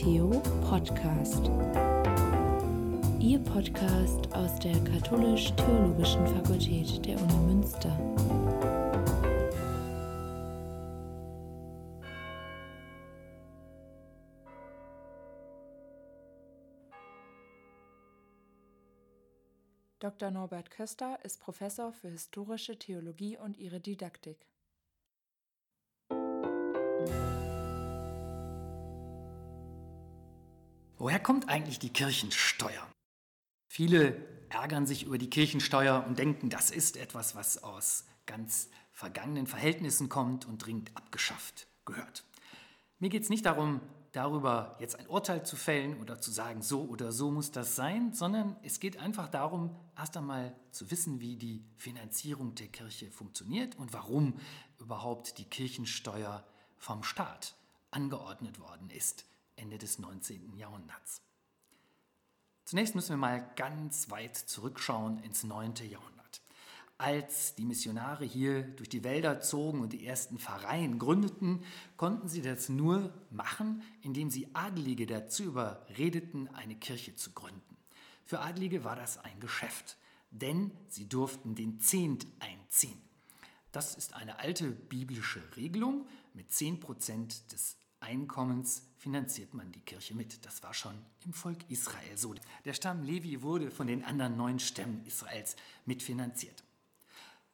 Theo Podcast. Ihr Podcast aus der Katholisch-Theologischen Fakultät der Uni Münster. Dr. Norbert Köster ist Professor für historische Theologie und ihre Didaktik. Woher kommt eigentlich die Kirchensteuer? Viele ärgern sich über die Kirchensteuer und denken, das ist etwas, was aus ganz vergangenen Verhältnissen kommt und dringend abgeschafft gehört. Mir geht es nicht darum, darüber jetzt ein Urteil zu fällen oder zu sagen, so oder so muss das sein, sondern es geht einfach darum, erst einmal zu wissen, wie die Finanzierung der Kirche funktioniert und warum überhaupt die Kirchensteuer vom Staat angeordnet worden ist. Ende des 19. Jahrhunderts. Zunächst müssen wir mal ganz weit zurückschauen ins 9. Jahrhundert. Als die Missionare hier durch die Wälder zogen und die ersten Pfarreien gründeten, konnten sie das nur machen, indem sie Adelige dazu überredeten, eine Kirche zu gründen. Für Adelige war das ein Geschäft, denn sie durften den Zehnt einziehen. Das ist eine alte biblische Regelung. Mit 10% des Einkommens finanziert man die Kirche mit. Das war schon im Volk Israel so. Der Stamm Levi wurde von den anderen neun Stämmen Israels mitfinanziert.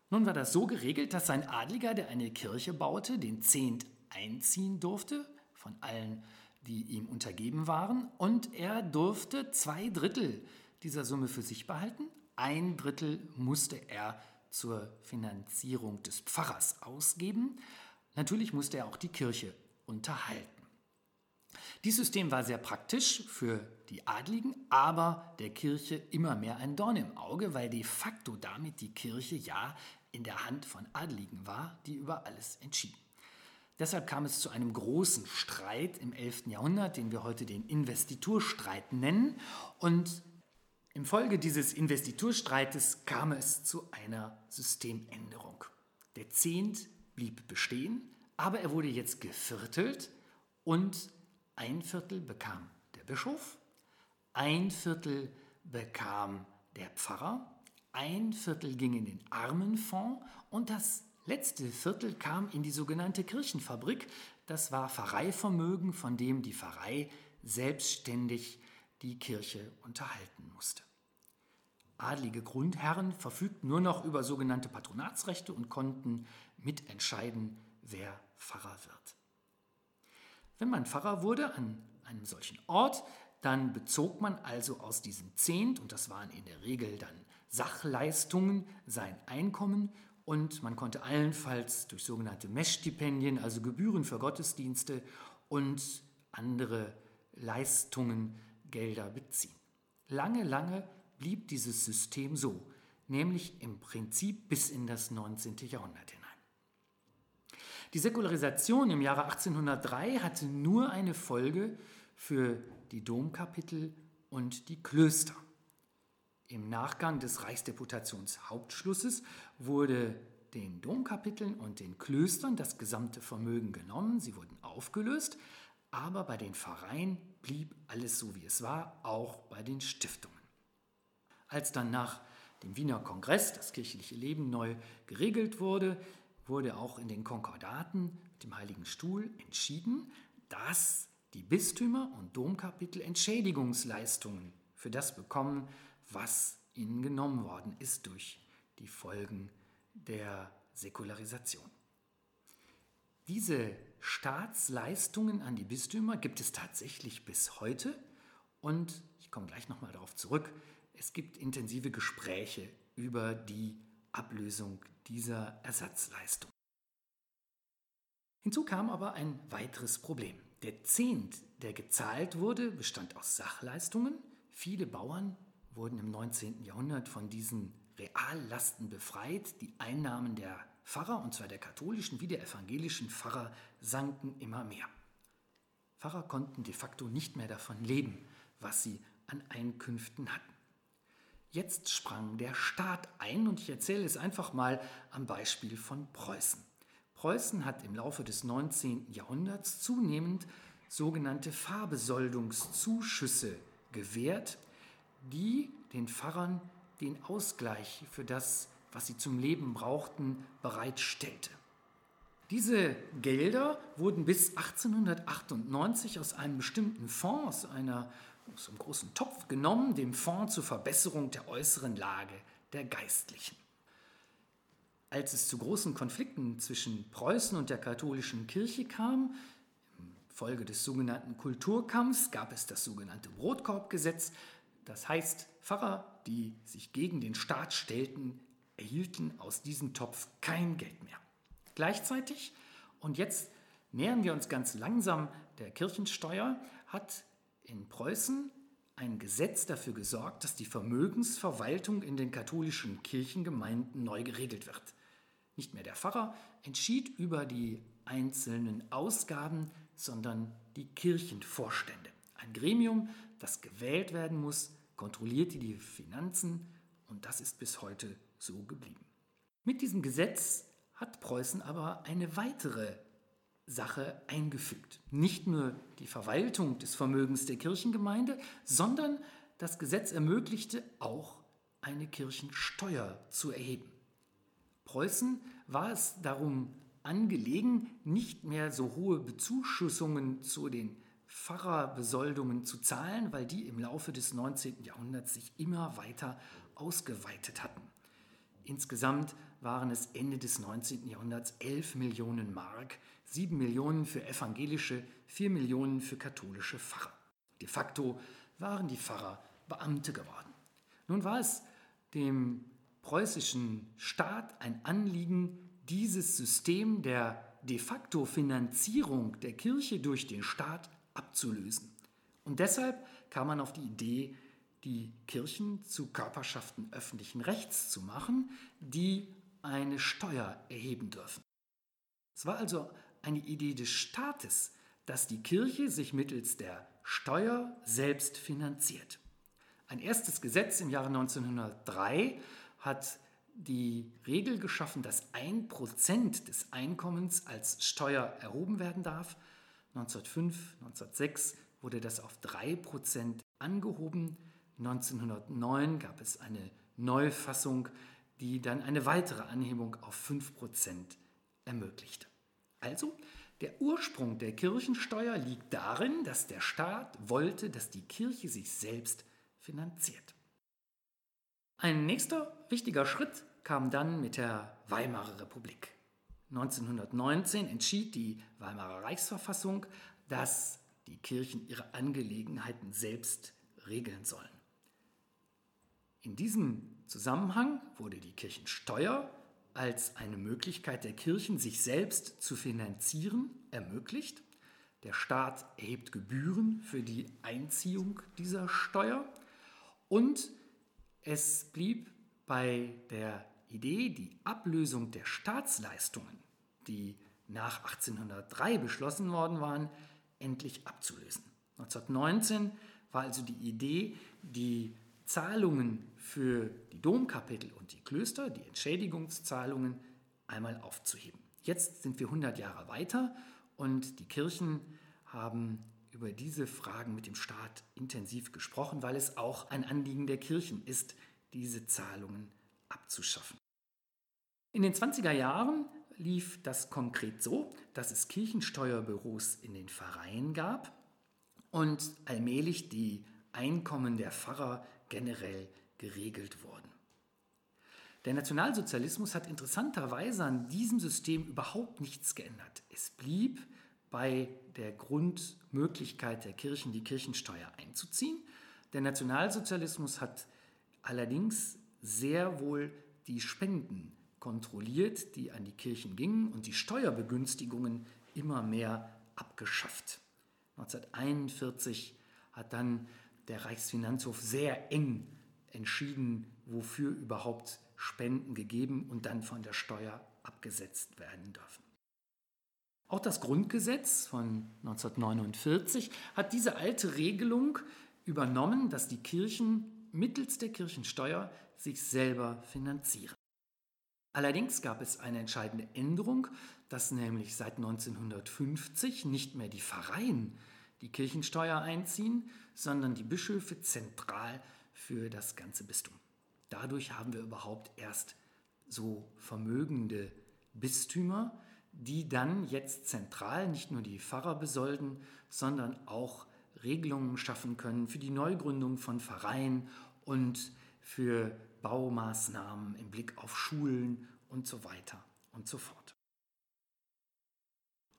Nun war das so geregelt, dass ein Adliger, der eine Kirche baute, den Zehnt einziehen durfte von allen, die ihm untergeben waren, und er durfte zwei Drittel dieser Summe für sich behalten. Ein Drittel musste er zur Finanzierung des Pfarrers ausgeben. Natürlich musste er auch die Kirche unterhalten. Dieses System war sehr praktisch für die Adligen, aber der Kirche immer mehr ein Dorn im Auge, weil de facto damit die Kirche ja in der Hand von Adligen war, die über alles entschieden. Deshalb kam es zu einem großen Streit im 11. Jahrhundert, den wir heute den Investiturstreit nennen. Und im Folge dieses Investiturstreites kam es zu einer Systemänderung. Der Zehnt blieb bestehen, aber er wurde jetzt geviertelt und ein Viertel bekam der Bischof, ein Viertel bekam der Pfarrer, ein Viertel ging in den Armenfonds und das letzte Viertel kam in die sogenannte Kirchenfabrik. Das war Pfarreivermögen, von dem die Pfarrei selbstständig die Kirche unterhalten musste. Adlige Grundherren verfügten nur noch über sogenannte Patronatsrechte und konnten mitentscheiden, wer Pfarrer wird. Wenn man Pfarrer wurde an einem solchen Ort, dann bezog man also aus diesem Zehnt, und das waren in der Regel dann Sachleistungen, sein Einkommen und man konnte allenfalls durch sogenannte Messstipendien, also Gebühren für Gottesdienste und andere Leistungen, Gelder beziehen. Lange, lange blieb dieses System so, nämlich im Prinzip bis in das 19. Jahrhundert hinein. Die Säkularisation im Jahre 1803 hatte nur eine Folge für die Domkapitel und die Klöster. Im Nachgang des Reichsdeputationshauptschlusses wurde den Domkapiteln und den Klöstern das gesamte Vermögen genommen, sie wurden aufgelöst, aber bei den Pfarreien blieb alles so, wie es war, auch bei den Stiftungen. Als dann nach dem Wiener Kongress das kirchliche Leben neu geregelt wurde, wurde auch in den Konkordaten mit dem Heiligen Stuhl entschieden, dass die Bistümer und Domkapitel Entschädigungsleistungen für das bekommen, was ihnen genommen worden ist durch die Folgen der Säkularisation. Diese Staatsleistungen an die Bistümer gibt es tatsächlich bis heute und ich komme gleich nochmal darauf zurück. Es gibt intensive Gespräche über die Ablösung dieser Ersatzleistung. Hinzu kam aber ein weiteres Problem. Der Zehnt, der gezahlt wurde, bestand aus Sachleistungen. Viele Bauern wurden im 19. Jahrhundert von diesen Reallasten befreit. Die Einnahmen der Pfarrer, und zwar der katholischen wie der evangelischen Pfarrer, sanken immer mehr. Pfarrer konnten de facto nicht mehr davon leben, was sie an Einkünften hatten. Jetzt sprang der Staat ein und ich erzähle es einfach mal am Beispiel von Preußen. Preußen hat im Laufe des 19. Jahrhunderts zunehmend sogenannte Fahrbesoldungszuschüsse gewährt, die den Pfarrern den Ausgleich für das, was sie zum Leben brauchten, bereitstellte. Diese Gelder wurden bis 1898 aus einem bestimmten Fonds, aus, einer, aus einem großen Topf genommen, dem Fonds zur Verbesserung der äußeren Lage der Geistlichen. Als es zu großen Konflikten zwischen Preußen und der katholischen Kirche kam, Folge des sogenannten Kulturkampfs gab es das sogenannte Brotkorbgesetz. Das heißt, Pfarrer, die sich gegen den Staat stellten, erhielten aus diesem Topf kein Geld mehr. Gleichzeitig, und jetzt nähern wir uns ganz langsam der Kirchensteuer, hat in Preußen ein Gesetz dafür gesorgt, dass die Vermögensverwaltung in den katholischen Kirchengemeinden neu geregelt wird. Nicht mehr der Pfarrer entschied über die einzelnen Ausgaben, sondern die Kirchenvorstände. Ein Gremium, das gewählt werden muss, kontrollierte die Finanzen und das ist bis heute so geblieben. Mit diesem Gesetz hat Preußen aber eine weitere Sache eingefügt. Nicht nur die Verwaltung des Vermögens der Kirchengemeinde, sondern das Gesetz ermöglichte auch eine Kirchensteuer zu erheben. Preußen war es darum angelegen, nicht mehr so hohe Bezuschussungen zu den Pfarrerbesoldungen zu zahlen, weil die im Laufe des 19. Jahrhunderts sich immer weiter ausgeweitet hatten. Insgesamt waren es Ende des 19. Jahrhunderts 11 Millionen Mark, 7 Millionen für evangelische, 4 Millionen für katholische Pfarrer. De facto waren die Pfarrer Beamte geworden. Nun war es dem preußischen Staat ein Anliegen, dieses System der de facto Finanzierung der Kirche durch den Staat abzulösen. Und deshalb kam man auf die Idee, die Kirchen zu Körperschaften öffentlichen Rechts zu machen, die eine Steuer erheben dürfen. Es war also eine Idee des Staates, dass die Kirche sich mittels der Steuer selbst finanziert. Ein erstes Gesetz im Jahre 1903 hat die Regel geschaffen, dass ein Prozent des Einkommens als Steuer erhoben werden darf. 1905, 1906 wurde das auf drei Prozent angehoben. 1909 gab es eine Neufassung, die dann eine weitere Anhebung auf 5% ermöglichte. Also, der Ursprung der Kirchensteuer liegt darin, dass der Staat wollte, dass die Kirche sich selbst finanziert. Ein nächster wichtiger Schritt kam dann mit der Weimarer Republik. 1919 entschied die Weimarer Reichsverfassung, dass die Kirchen ihre Angelegenheiten selbst regeln sollen. In diesem Zusammenhang wurde die Kirchensteuer als eine Möglichkeit der Kirchen, sich selbst zu finanzieren, ermöglicht. Der Staat erhebt Gebühren für die Einziehung dieser Steuer und es blieb bei der Idee, die Ablösung der Staatsleistungen, die nach 1803 beschlossen worden waren, endlich abzulösen. 1919 war also die Idee, die Zahlungen für die Domkapitel und die Klöster, die Entschädigungszahlungen, einmal aufzuheben. Jetzt sind wir 100 Jahre weiter und die Kirchen haben über diese Fragen mit dem Staat intensiv gesprochen, weil es auch ein Anliegen der Kirchen ist, diese Zahlungen abzuschaffen. In den 20er Jahren lief das konkret so, dass es Kirchensteuerbüros in den Pfarreien gab und allmählich die Einkommen der Pfarrer generell geregelt wurden. Der Nationalsozialismus hat interessanterweise an diesem System überhaupt nichts geändert. Es blieb bei der Grundmöglichkeit der Kirchen, die Kirchensteuer einzuziehen. Der Nationalsozialismus hat allerdings sehr wohl die Spenden kontrolliert, die an die Kirchen gingen und die Steuerbegünstigungen immer mehr abgeschafft. 1941 hat dann der Reichsfinanzhof sehr eng entschieden, wofür überhaupt Spenden gegeben und dann von der Steuer abgesetzt werden dürfen. Auch das Grundgesetz von 1949 hat diese alte Regelung übernommen, dass die Kirchen mittels der Kirchensteuer sich selber finanzieren. Allerdings gab es eine entscheidende Änderung, dass nämlich seit 1950 nicht mehr die Pfarreien die Kirchensteuer einziehen, sondern die Bischöfe zentral für das ganze Bistum. Dadurch haben wir überhaupt erst so vermögende Bistümer, die dann jetzt zentral nicht nur die Pfarrer besolden, sondern auch Regelungen schaffen können für die Neugründung von Pfarreien und für Baumaßnahmen im Blick auf Schulen und so weiter und so fort.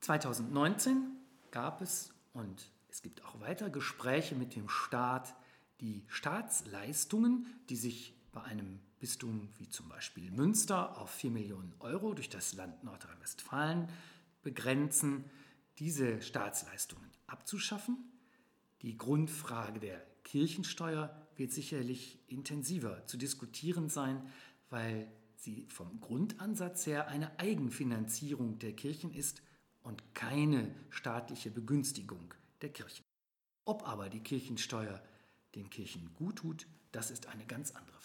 2019 gab es und es gibt auch weiter Gespräche mit dem Staat, die Staatsleistungen, die sich bei einem Bistum wie zum Beispiel Münster auf 4 Millionen Euro durch das Land Nordrhein-Westfalen begrenzen, diese Staatsleistungen abzuschaffen. Die Grundfrage der Kirchensteuer wird sicherlich intensiver zu diskutieren sein, weil sie vom Grundansatz her eine Eigenfinanzierung der Kirchen ist und keine staatliche Begünstigung der Kirchen. Ob aber die Kirchensteuer den Kirchen gut tut, das ist eine ganz andere.